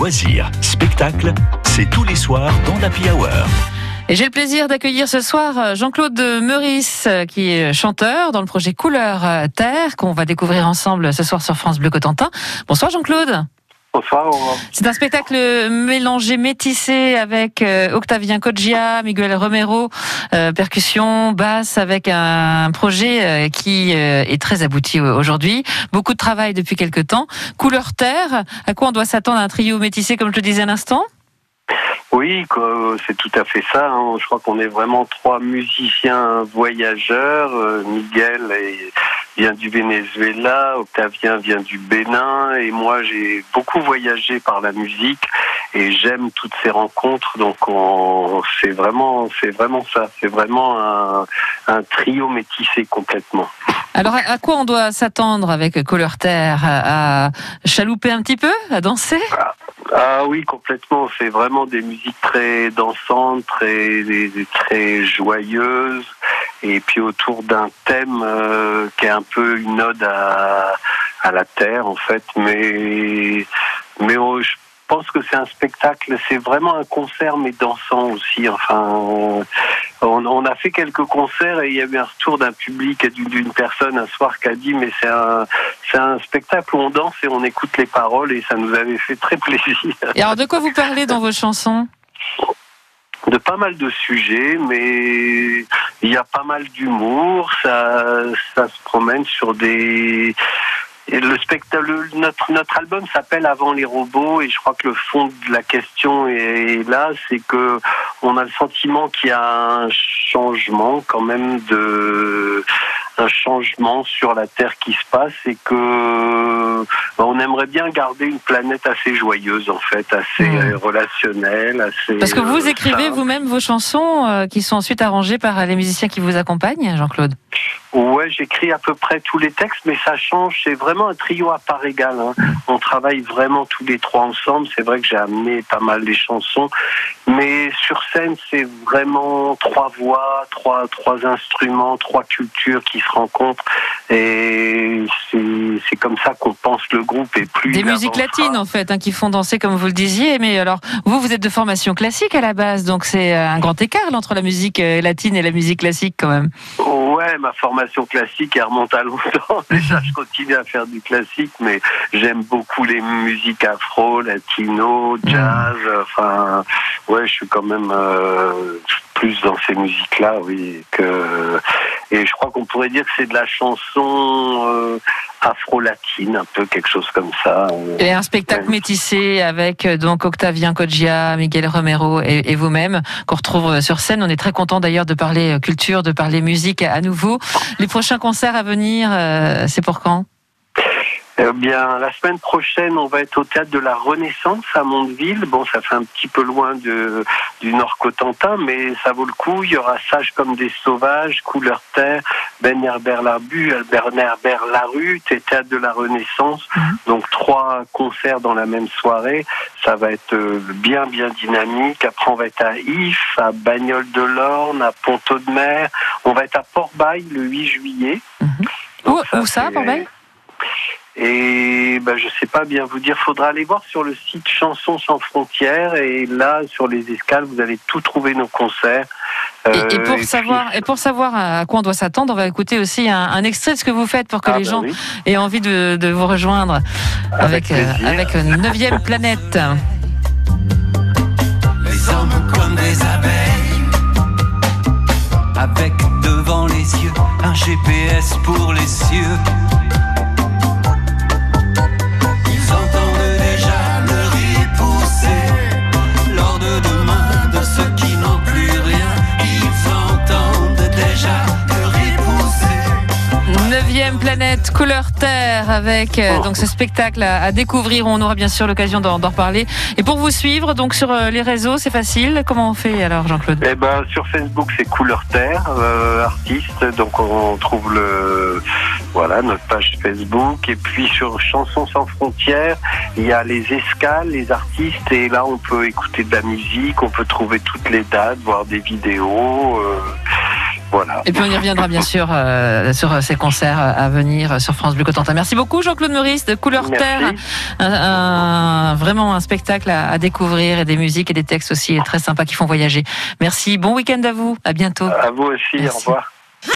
loisirs, spectacles, c'est tous les soirs dans l'Happy Hour. Et j'ai le plaisir d'accueillir ce soir euh, Jean-Claude Meurice, euh, qui est chanteur dans le projet Couleur euh, Terre, qu'on va découvrir ensemble ce soir sur France Bleu Cotentin. Bonsoir Jean-Claude. Bonsoir. C'est un spectacle mélangé, métissé avec Octavien Coggia, Miguel Romero, percussion, basse, avec un projet qui est très abouti aujourd'hui. Beaucoup de travail depuis quelques temps. Couleur Terre, à quoi on doit s'attendre à un trio métissé, comme je le disais à l'instant? Oui, c'est tout à fait ça. Hein. Je crois qu'on est vraiment trois musiciens voyageurs. Euh, Miguel vient du Venezuela, Octavien vient du Bénin, et moi j'ai beaucoup voyagé par la musique et j'aime toutes ces rencontres. Donc c'est vraiment, c'est vraiment ça. C'est vraiment un, un trio métissé complètement. Alors, à quoi on doit s'attendre avec Couleur Terre? À chalouper un petit peu? À danser? Ah, ah oui, complètement. C'est vraiment des musiques très dansantes, très, très joyeuses. Et puis autour d'un thème euh, qui est un peu une ode à, à la Terre, en fait. Mais, mais oh, je pense que c'est un spectacle, c'est vraiment un concert, mais dansant aussi. Enfin, on, a fait quelques concerts et il y a eu un retour d'un public et d'une personne un soir qui a dit mais c'est un c'est un spectacle où on danse et on écoute les paroles et ça nous avait fait très plaisir. Et alors de quoi vous parlez dans vos chansons? De pas mal de sujets, mais il y a pas mal d'humour. Ça, se promène sur des le spectacle, notre, notre album s'appelle Avant les robots et je crois que le fond de la question est là, c'est que on a le sentiment qu'il y a un changement quand même de un changement sur la Terre qui se passe et que bah, on aimerait bien garder une planète assez joyeuse en fait, assez mmh. relationnelle, assez. Parce que vous euh, écrivez vous-même vos chansons euh, qui sont ensuite arrangées par les musiciens qui vous accompagnent, Jean-Claude. Ouais, j'écris à peu près tous les textes, mais ça change. C'est vraiment un trio à part égale. Hein. On travaille vraiment tous les trois ensemble. C'est vrai que j'ai amené pas mal les chansons, mais sur scène, c'est vraiment trois voix, trois trois instruments, trois cultures qui se rencontrent. Et c'est comme ça qu'on pense le groupe et plus. Des musiques latines en fait, hein, qui font danser comme vous le disiez. Mais alors, vous, vous êtes de formation classique à la base, donc c'est un grand écart entre la musique euh, latine et la musique classique quand même. Ouais, ma formation classique, elle remonte à longtemps. Déjà, je continue à faire du classique, mais j'aime beaucoup les musiques afro, latino, jazz. Enfin, ouais, je suis quand même euh, plus dans ces musiques-là, oui. Que... Et je crois qu'on pourrait dire que c'est de la chanson euh, afro-latine, un peu quelque chose comme ça. Et un spectacle métissé avec euh, donc Octavien Coggia, Miguel Romero et, vous-même qu'on retrouve euh, sur scène. On est très content d'ailleurs de parler culture, de parler musique à nouveau. Les prochains concerts à venir, c'est pour quand? Eh bien, la semaine prochaine, on va être au théâtre de la Renaissance à Mondeville. Bon, ça fait un petit peu loin de, du Nord Cotentin, mais ça vaut le coup. Il y aura Sage comme des sauvages, Couleur Terre, Ben Herbert Larbu, Albert Herbert Larue, théâtre de la Renaissance. Mhm. Donc trois concerts dans la même soirée. Ça va être euh, bien, bien dynamique. Après, on va être à If, à Bagnoles de l'Orne, à Ponto de Mer. On va être à Port-Bail le 8 juillet. Mhm. où, ça, Port-Bail? Et ben, je sais pas bien vous dire, faudra aller voir sur le site Chansons sans frontières et là sur les escales vous allez tout trouver nos concerts. et, euh, pour savoir et pour savoir à quoi on doit s'attendre, on va écouter aussi un, extrait de ce que vous faites pour que ah, les ben gens aient envie de, vous rejoindre avec avec, euh, Neuvième Planète. Les hommes comme des abeilles, avec devant les yeux un GPS pour les cieux. Planète couleur terre avec euh, oh. donc ce spectacle à, découvrir. On aura bien sûr l'occasion d'en reparler. Et pour vous suivre donc sur euh, les réseaux, c'est facile. Comment on fait alors, Jean-Claude? Eh ben sur Facebook, c'est couleur terre euh, artiste. Donc on trouve le voilà notre page Facebook. Et puis sur Chansons sans frontières, il y a les escales, les artistes. Et là, on peut écouter de la musique, on peut trouver toutes les dates, voir des vidéos. Voilà. Et puis on y reviendra bien sûr euh, sur ces concerts à venir sur France Bleu Cotentin. Merci beaucoup Jean-Claude Maurice de Couleur Merci. Terre. Un, un- vraiment un spectacle à, à découvrir et des musiques et des textes aussi très sympas qui font voyager. Merci. Bon week-end à vous. À bientôt. À vous aussi, Merci. au revoir.